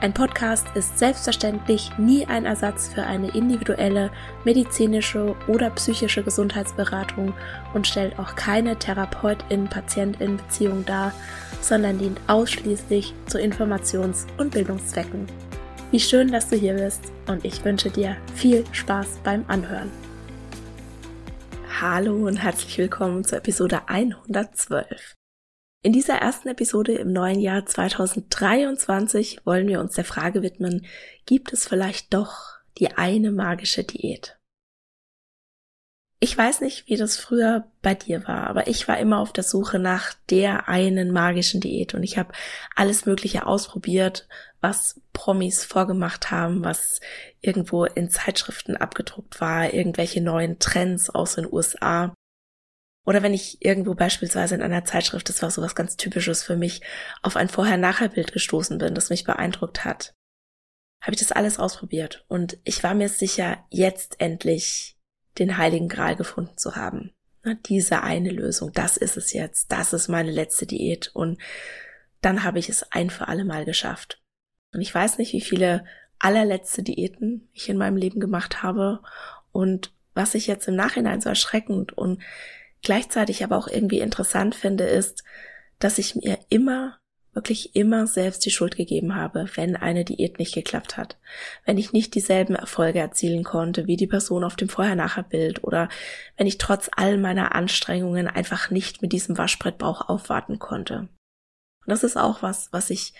ein Podcast ist selbstverständlich nie ein Ersatz für eine individuelle medizinische oder psychische Gesundheitsberatung und stellt auch keine Therapeutin-Patientin-Beziehung dar, sondern dient ausschließlich zu Informations- und Bildungszwecken. Wie schön, dass du hier bist und ich wünsche dir viel Spaß beim Anhören. Hallo und herzlich willkommen zur Episode 112. In dieser ersten Episode im neuen Jahr 2023 wollen wir uns der Frage widmen, gibt es vielleicht doch die eine magische Diät? Ich weiß nicht, wie das früher bei dir war, aber ich war immer auf der Suche nach der einen magischen Diät und ich habe alles Mögliche ausprobiert, was Promis vorgemacht haben, was irgendwo in Zeitschriften abgedruckt war, irgendwelche neuen Trends aus den USA. Oder wenn ich irgendwo beispielsweise in einer Zeitschrift, das war so was ganz Typisches für mich, auf ein Vorher-Nachher-Bild gestoßen bin, das mich beeindruckt hat, habe ich das alles ausprobiert. Und ich war mir sicher, jetzt endlich den heiligen Gral gefunden zu haben. Na, diese eine Lösung, das ist es jetzt, das ist meine letzte Diät. Und dann habe ich es ein für alle Mal geschafft. Und ich weiß nicht, wie viele allerletzte Diäten ich in meinem Leben gemacht habe und was ich jetzt im Nachhinein so erschreckend und gleichzeitig aber auch irgendwie interessant finde, ist, dass ich mir immer, wirklich immer selbst die Schuld gegeben habe, wenn eine Diät nicht geklappt hat. Wenn ich nicht dieselben Erfolge erzielen konnte wie die Person auf dem Vorher-Nachher-Bild oder wenn ich trotz all meiner Anstrengungen einfach nicht mit diesem Waschbrettbauch aufwarten konnte. Und das ist auch was, was ich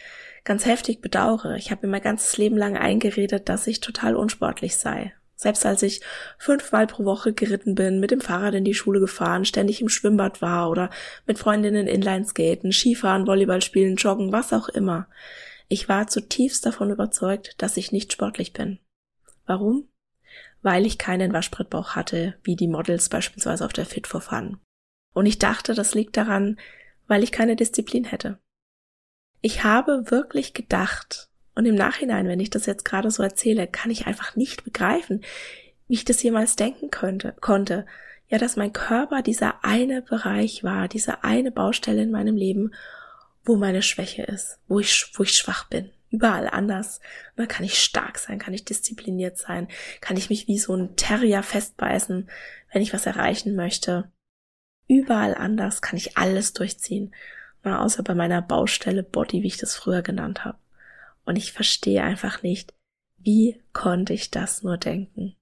ganz heftig bedauere. Ich habe mir mein ganzes Leben lang eingeredet, dass ich total unsportlich sei. Selbst als ich fünfmal pro Woche geritten bin, mit dem Fahrrad in die Schule gefahren, ständig im Schwimmbad war oder mit Freundinnen Inlineskaten, Skifahren, Volleyball spielen, joggen, was auch immer. Ich war zutiefst davon überzeugt, dass ich nicht sportlich bin. Warum? Weil ich keinen Waschbrettbauch hatte, wie die Models beispielsweise auf der Fit for Fun. Und ich dachte, das liegt daran, weil ich keine Disziplin hätte. Ich habe wirklich gedacht, und im Nachhinein, wenn ich das jetzt gerade so erzähle, kann ich einfach nicht begreifen, wie ich das jemals denken könnte, konnte. Ja, dass mein Körper dieser eine Bereich war, diese eine Baustelle in meinem Leben, wo meine Schwäche ist, wo ich, wo ich schwach bin. Überall anders. Dann kann ich stark sein, kann ich diszipliniert sein, kann ich mich wie so ein Terrier festbeißen, wenn ich was erreichen möchte. Überall anders kann ich alles durchziehen. Außer bei meiner Baustelle Body, wie ich das früher genannt habe. Und ich verstehe einfach nicht, wie konnte ich das nur denken?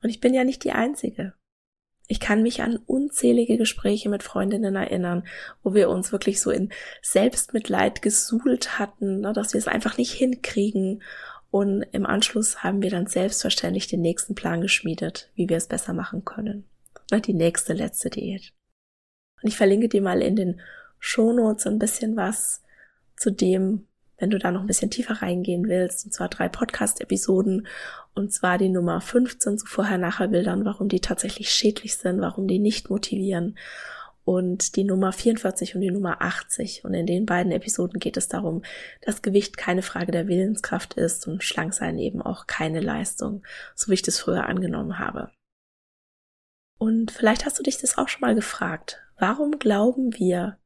Und ich bin ja nicht die Einzige. Ich kann mich an unzählige Gespräche mit Freundinnen erinnern, wo wir uns wirklich so in Selbstmitleid gesuhlt hatten, ne, dass wir es einfach nicht hinkriegen. Und im Anschluss haben wir dann selbstverständlich den nächsten Plan geschmiedet, wie wir es besser machen können. Ne, die nächste letzte Diät. Und ich verlinke dir mal in den Shownotes ein bisschen was zu dem, wenn du da noch ein bisschen tiefer reingehen willst, und zwar drei Podcast-Episoden, und zwar die Nummer 15 zu Vorher-Nachher-Bildern, warum die tatsächlich schädlich sind, warum die nicht motivieren, und die Nummer 44 und die Nummer 80. Und in den beiden Episoden geht es darum, dass Gewicht keine Frage der Willenskraft ist und Schlanksein eben auch keine Leistung, so wie ich das früher angenommen habe. Und vielleicht hast du dich das auch schon mal gefragt. Warum glauben wir,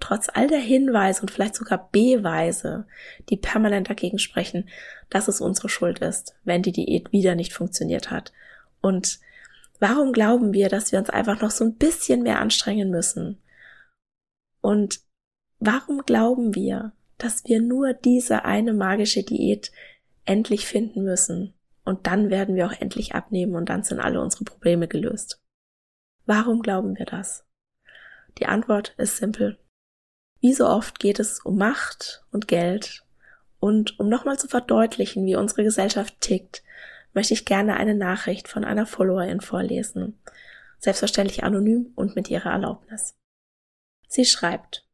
trotz all der Hinweise und vielleicht sogar Beweise, die permanent dagegen sprechen, dass es unsere Schuld ist, wenn die Diät wieder nicht funktioniert hat. Und warum glauben wir, dass wir uns einfach noch so ein bisschen mehr anstrengen müssen? Und warum glauben wir, dass wir nur diese eine magische Diät endlich finden müssen? Und dann werden wir auch endlich abnehmen und dann sind alle unsere Probleme gelöst. Warum glauben wir das? Die Antwort ist simpel. Wie so oft geht es um Macht und Geld. Und um nochmal zu verdeutlichen, wie unsere Gesellschaft tickt, möchte ich gerne eine Nachricht von einer Followerin vorlesen. Selbstverständlich anonym und mit ihrer Erlaubnis. Sie schreibt,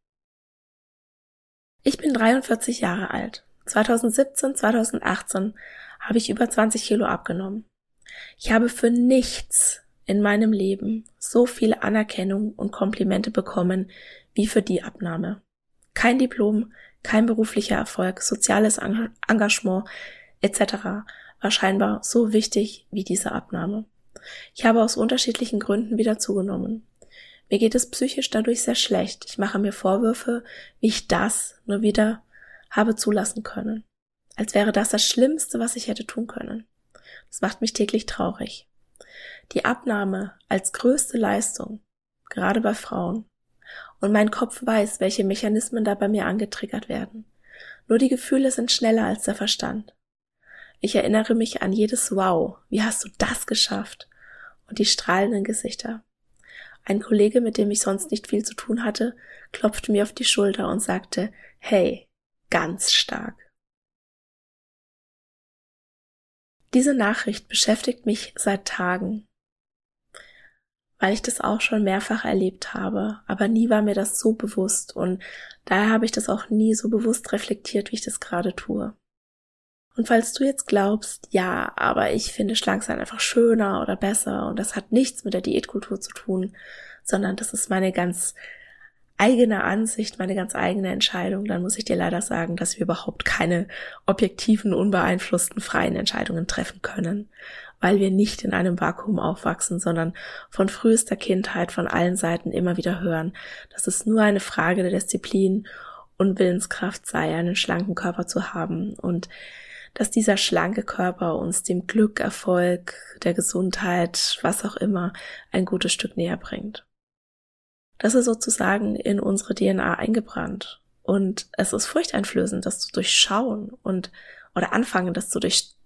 ich bin 43 Jahre alt. 2017, 2018 habe ich über 20 Kilo abgenommen. Ich habe für nichts in meinem Leben so viel Anerkennung und Komplimente bekommen wie für die Abnahme. Kein Diplom, kein beruflicher Erfolg, soziales Engagement etc. war scheinbar so wichtig wie diese Abnahme. Ich habe aus unterschiedlichen Gründen wieder zugenommen. Mir geht es psychisch dadurch sehr schlecht. Ich mache mir Vorwürfe, wie ich das nur wieder habe zulassen können. Als wäre das das Schlimmste, was ich hätte tun können. Das macht mich täglich traurig. Die Abnahme als größte Leistung, gerade bei Frauen. Und mein Kopf weiß, welche Mechanismen da bei mir angetriggert werden. Nur die Gefühle sind schneller als der Verstand. Ich erinnere mich an jedes Wow, wie hast du das geschafft? Und die strahlenden Gesichter. Ein Kollege, mit dem ich sonst nicht viel zu tun hatte, klopfte mir auf die Schulter und sagte, hey, ganz stark. Diese Nachricht beschäftigt mich seit Tagen, weil ich das auch schon mehrfach erlebt habe, aber nie war mir das so bewusst und daher habe ich das auch nie so bewusst reflektiert, wie ich das gerade tue. Und falls du jetzt glaubst, ja, aber ich finde Schlanksein einfach schöner oder besser und das hat nichts mit der Diätkultur zu tun, sondern das ist meine ganz eigene Ansicht, meine ganz eigene Entscheidung, dann muss ich dir leider sagen, dass wir überhaupt keine objektiven, unbeeinflussten, freien Entscheidungen treffen können, weil wir nicht in einem Vakuum aufwachsen, sondern von frühester Kindheit von allen Seiten immer wieder hören, dass es nur eine Frage der Disziplin und Willenskraft sei, einen schlanken Körper zu haben und dass dieser schlanke Körper uns dem Glück, Erfolg, der Gesundheit, was auch immer, ein gutes Stück näher bringt. Das ist sozusagen in unsere DNA eingebrannt. Und es ist furchteinflößend, das zu durchschauen und, oder anfangen, das zu durch,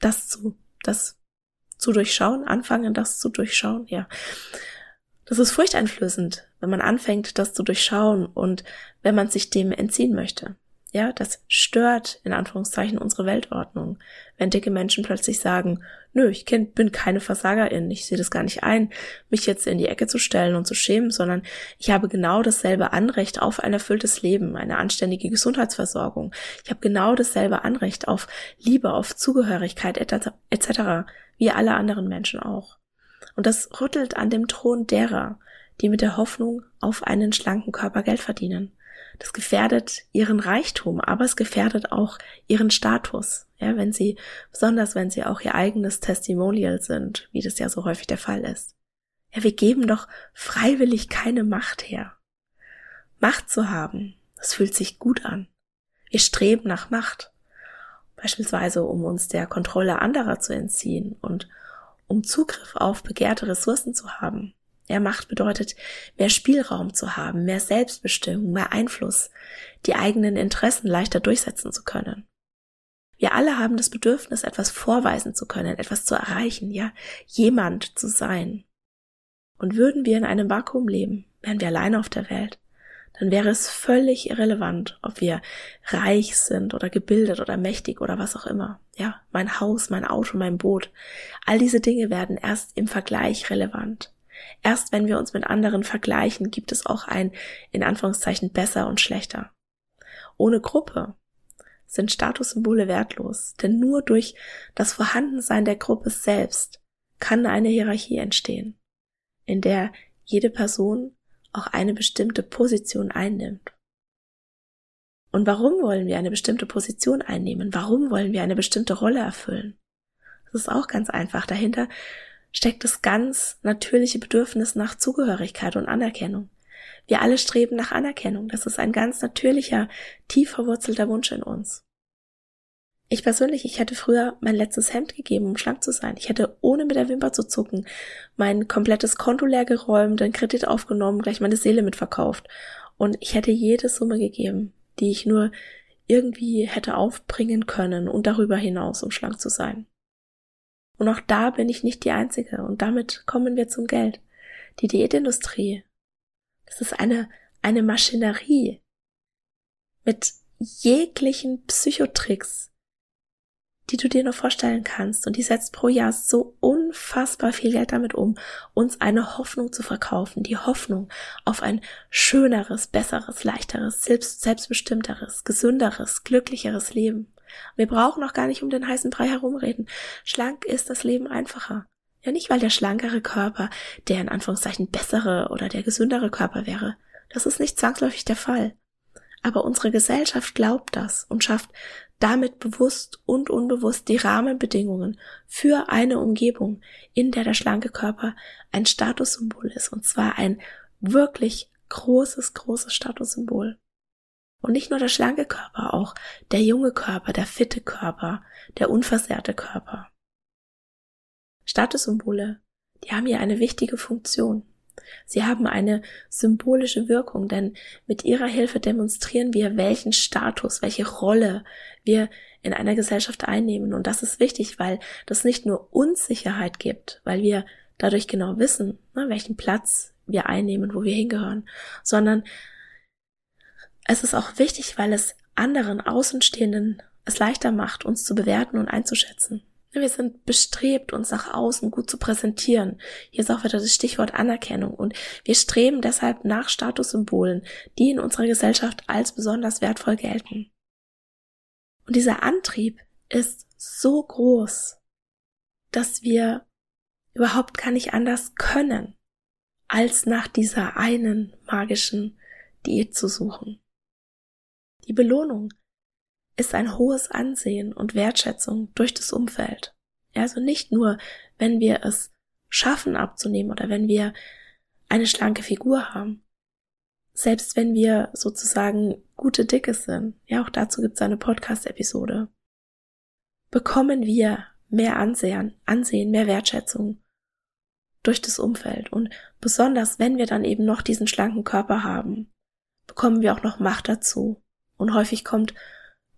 das zu, das zu durchschauen, anfangen, das zu durchschauen, ja. Das ist furchteinflößend, wenn man anfängt, das zu durchschauen und wenn man sich dem entziehen möchte. Ja, das stört in Anführungszeichen unsere Weltordnung. Wenn dicke Menschen plötzlich sagen, nö, ich bin keine Versagerin, ich sehe das gar nicht ein, mich jetzt in die Ecke zu stellen und zu schämen, sondern ich habe genau dasselbe Anrecht auf ein erfülltes Leben, eine anständige Gesundheitsversorgung. Ich habe genau dasselbe Anrecht auf Liebe, auf Zugehörigkeit etc. wie alle anderen Menschen auch. Und das rüttelt an dem Thron derer, die mit der Hoffnung auf einen schlanken Körper Geld verdienen. Das gefährdet ihren Reichtum, aber es gefährdet auch ihren Status. Ja, wenn sie, besonders wenn sie auch ihr eigenes Testimonial sind, wie das ja so häufig der Fall ist. Ja, wir geben doch freiwillig keine Macht her. Macht zu haben, das fühlt sich gut an. Wir streben nach Macht. Beispielsweise, um uns der Kontrolle anderer zu entziehen und um Zugriff auf begehrte Ressourcen zu haben. Ja, Macht bedeutet, mehr Spielraum zu haben, mehr Selbstbestimmung, mehr Einfluss, die eigenen Interessen leichter durchsetzen zu können. Wir alle haben das Bedürfnis, etwas vorweisen zu können, etwas zu erreichen, ja, jemand zu sein. Und würden wir in einem Vakuum leben, wären wir alleine auf der Welt, dann wäre es völlig irrelevant, ob wir reich sind oder gebildet oder mächtig oder was auch immer. Ja, mein Haus, mein Auto, mein Boot. All diese Dinge werden erst im Vergleich relevant. Erst wenn wir uns mit anderen vergleichen, gibt es auch ein, in Anführungszeichen, besser und schlechter. Ohne Gruppe sind Statussymbole wertlos, denn nur durch das Vorhandensein der Gruppe selbst kann eine Hierarchie entstehen, in der jede Person auch eine bestimmte Position einnimmt. Und warum wollen wir eine bestimmte Position einnehmen? Warum wollen wir eine bestimmte Rolle erfüllen? Das ist auch ganz einfach. Dahinter steckt das ganz natürliche Bedürfnis nach Zugehörigkeit und Anerkennung. Wir alle streben nach Anerkennung. Das ist ein ganz natürlicher, tief verwurzelter Wunsch in uns. Ich persönlich, ich hätte früher mein letztes Hemd gegeben, um schlank zu sein. Ich hätte ohne mit der Wimper zu zucken mein komplettes Konto leer geräumt, den Kredit aufgenommen, gleich meine Seele mitverkauft. Und ich hätte jede Summe gegeben, die ich nur irgendwie hätte aufbringen können und darüber hinaus, um schlank zu sein. Und auch da bin ich nicht die Einzige. Und damit kommen wir zum Geld. Die Diätindustrie Das ist eine, eine Maschinerie mit jeglichen Psychotricks, die du dir nur vorstellen kannst. Und die setzt pro Jahr so unfassbar viel Geld damit um, uns eine Hoffnung zu verkaufen. Die Hoffnung auf ein schöneres, besseres, leichteres, selbst, selbstbestimmteres, gesünderes, glücklicheres Leben. Wir brauchen auch gar nicht um den heißen Brei herumreden. Schlank ist das Leben einfacher. Ja, nicht weil der schlankere Körper der in Anführungszeichen bessere oder der gesündere Körper wäre. Das ist nicht zwangsläufig der Fall. Aber unsere Gesellschaft glaubt das und schafft damit bewusst und unbewusst die Rahmenbedingungen für eine Umgebung, in der der schlanke Körper ein Statussymbol ist, und zwar ein wirklich großes, großes Statussymbol. Und nicht nur der schlanke Körper, auch der junge Körper, der fitte Körper, der unversehrte Körper. Statussymbole, die haben hier eine wichtige Funktion. Sie haben eine symbolische Wirkung, denn mit ihrer Hilfe demonstrieren wir, welchen Status, welche Rolle wir in einer Gesellschaft einnehmen. Und das ist wichtig, weil das nicht nur Unsicherheit gibt, weil wir dadurch genau wissen, ne, welchen Platz wir einnehmen, wo wir hingehören, sondern es ist auch wichtig, weil es anderen Außenstehenden es leichter macht, uns zu bewerten und einzuschätzen. Wir sind bestrebt, uns nach außen gut zu präsentieren. Hier ist auch wieder das Stichwort Anerkennung. Und wir streben deshalb nach Statussymbolen, die in unserer Gesellschaft als besonders wertvoll gelten. Und dieser Antrieb ist so groß, dass wir überhaupt gar nicht anders können, als nach dieser einen magischen Diät zu suchen. Die Belohnung ist ein hohes Ansehen und Wertschätzung durch das Umfeld. Also nicht nur, wenn wir es schaffen abzunehmen oder wenn wir eine schlanke Figur haben. Selbst wenn wir sozusagen gute Dicke sind, ja auch dazu gibt es eine Podcast-Episode, bekommen wir mehr Ansehen, Ansehen, mehr Wertschätzung durch das Umfeld. Und besonders wenn wir dann eben noch diesen schlanken Körper haben, bekommen wir auch noch Macht dazu. Und häufig kommt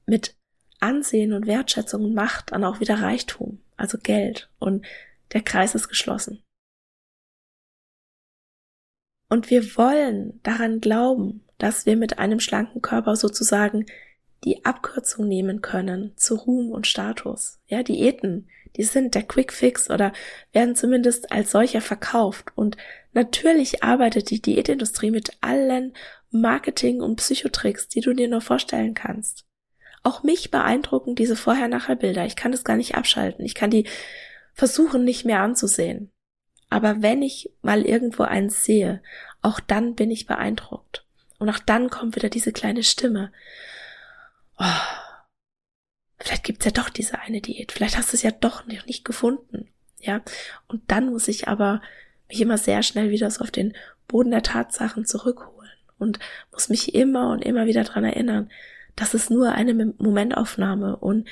mit Ansehen und Wertschätzung und Macht dann auch wieder Reichtum, also Geld. Und der Kreis ist geschlossen. Und wir wollen daran glauben, dass wir mit einem schlanken Körper sozusagen die Abkürzung nehmen können zu Ruhm und Status. Ja, Diäten, die sind der Quick Fix oder werden zumindest als solcher verkauft. Und natürlich arbeitet die Diätindustrie mit allen Marketing- und Psychotricks, die du dir nur vorstellen kannst. Auch mich beeindrucken diese Vorher-Nachher-Bilder. Ich kann das gar nicht abschalten. Ich kann die versuchen nicht mehr anzusehen. Aber wenn ich mal irgendwo eins sehe, auch dann bin ich beeindruckt. Und auch dann kommt wieder diese kleine Stimme. Oh, vielleicht gibt's ja doch diese eine Diät. Vielleicht hast du es ja doch noch nicht gefunden. Ja. Und dann muss ich aber mich immer sehr schnell wieder so auf den Boden der Tatsachen zurückholen und muss mich immer und immer wieder dran erinnern, das ist nur eine Momentaufnahme und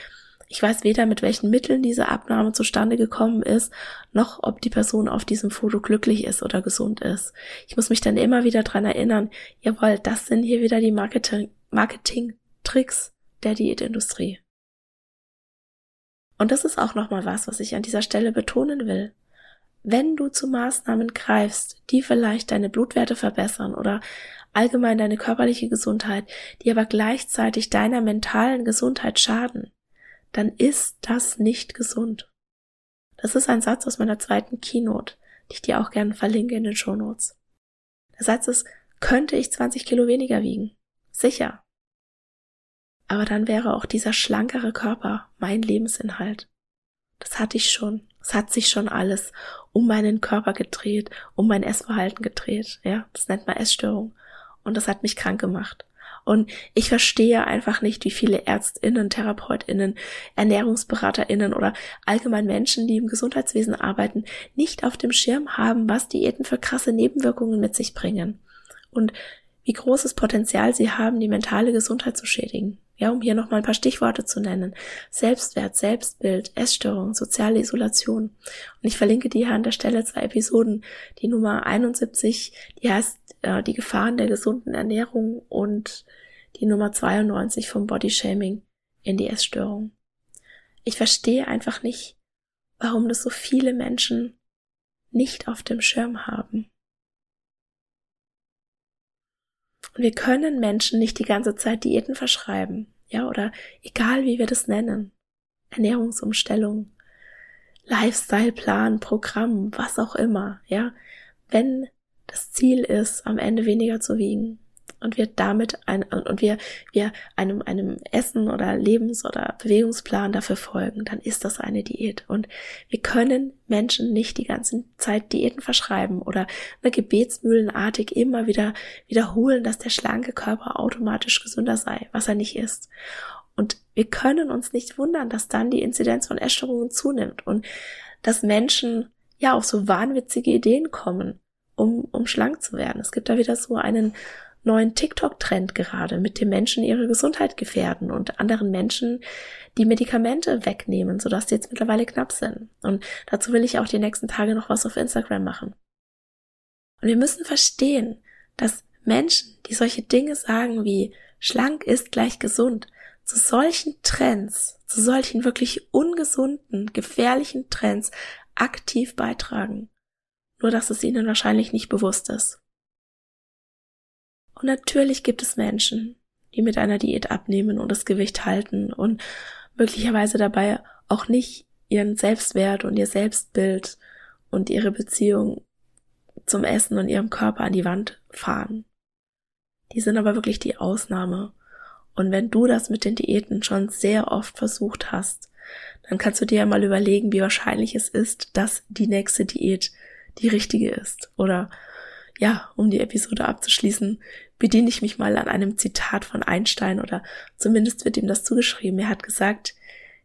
ich weiß weder, mit welchen Mitteln diese Abnahme zustande gekommen ist, noch ob die Person auf diesem Foto glücklich ist oder gesund ist. Ich muss mich dann immer wieder dran erinnern, jawohl, das sind hier wieder die Marketing, Marketing-Tricks der Diätindustrie. Und das ist auch nochmal was, was ich an dieser Stelle betonen will. Wenn du zu Maßnahmen greifst, die vielleicht deine Blutwerte verbessern oder allgemein deine körperliche Gesundheit, die aber gleichzeitig deiner mentalen Gesundheit schaden, dann ist das nicht gesund. Das ist ein Satz aus meiner zweiten Keynote, die ich dir auch gerne verlinke in den Shownotes. Der Satz ist, könnte ich 20 Kilo weniger wiegen? Sicher. Aber dann wäre auch dieser schlankere Körper mein Lebensinhalt. Das hatte ich schon. Es hat sich schon alles um meinen Körper gedreht, um mein Essverhalten gedreht. Ja, das nennt man Essstörung und das hat mich krank gemacht. Und ich verstehe einfach nicht, wie viele Ärztinnen, Therapeutinnen, Ernährungsberaterinnen oder allgemein Menschen, die im Gesundheitswesen arbeiten, nicht auf dem Schirm haben, was Diäten für krasse Nebenwirkungen mit sich bringen. Und wie großes Potenzial sie haben, die mentale Gesundheit zu schädigen. Ja, um hier nochmal ein paar Stichworte zu nennen. Selbstwert, Selbstbild, Essstörung, soziale Isolation. Und ich verlinke dir hier an der Stelle zwei Episoden. Die Nummer 71, die heißt äh, Die Gefahren der gesunden Ernährung und die Nummer 92 vom Bodyshaming in die Essstörung. Ich verstehe einfach nicht, warum das so viele Menschen nicht auf dem Schirm haben. Wir können Menschen nicht die ganze Zeit Diäten verschreiben, ja, oder egal wie wir das nennen. Ernährungsumstellung, Lifestyle-Plan, Programm, was auch immer, ja. Wenn das Ziel ist, am Ende weniger zu wiegen, und wir damit ein, und wir, wir einem, einem Essen oder Lebens- oder Bewegungsplan dafür folgen, dann ist das eine Diät. Und wir können Menschen nicht die ganze Zeit Diäten verschreiben oder eine gebetsmühlenartig immer wieder wiederholen, dass der schlanke Körper automatisch gesünder sei, was er nicht ist. Und wir können uns nicht wundern, dass dann die Inzidenz von Essstörungen zunimmt und dass Menschen ja auf so wahnwitzige Ideen kommen, um, um schlank zu werden. Es gibt da wieder so einen neuen TikTok-Trend gerade, mit dem Menschen ihre Gesundheit gefährden und anderen Menschen die Medikamente wegnehmen, sodass die jetzt mittlerweile knapp sind. Und dazu will ich auch die nächsten Tage noch was auf Instagram machen. Und wir müssen verstehen, dass Menschen, die solche Dinge sagen wie schlank ist gleich gesund, zu solchen Trends, zu solchen wirklich ungesunden, gefährlichen Trends aktiv beitragen. Nur dass es ihnen wahrscheinlich nicht bewusst ist. Und natürlich gibt es Menschen, die mit einer Diät abnehmen und das Gewicht halten und möglicherweise dabei auch nicht ihren Selbstwert und ihr Selbstbild und ihre Beziehung zum Essen und ihrem Körper an die Wand fahren. Die sind aber wirklich die Ausnahme. Und wenn du das mit den Diäten schon sehr oft versucht hast, dann kannst du dir ja mal überlegen, wie wahrscheinlich es ist, dass die nächste Diät die richtige ist. Oder ja, um die Episode abzuschließen, bediene ich mich mal an einem Zitat von Einstein oder zumindest wird ihm das zugeschrieben. Er hat gesagt,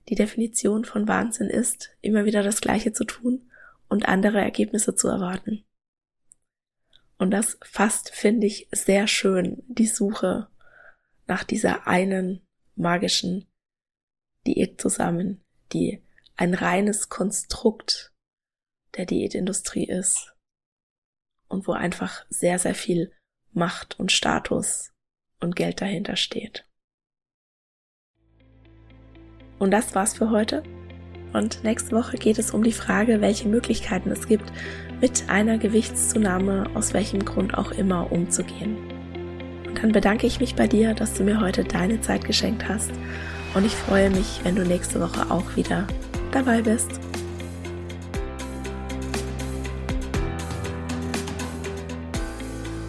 die Definition von Wahnsinn ist, immer wieder das Gleiche zu tun und andere Ergebnisse zu erwarten. Und das fasst, finde ich, sehr schön die Suche nach dieser einen magischen Diät zusammen, die ein reines Konstrukt der Diätindustrie ist und wo einfach sehr, sehr viel Macht und Status und Geld dahinter steht. Und das war's für heute. Und nächste Woche geht es um die Frage, welche Möglichkeiten es gibt, mit einer Gewichtszunahme aus welchem Grund auch immer umzugehen. Und dann bedanke ich mich bei dir, dass du mir heute deine Zeit geschenkt hast. Und ich freue mich, wenn du nächste Woche auch wieder dabei bist.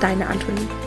deine Antonie.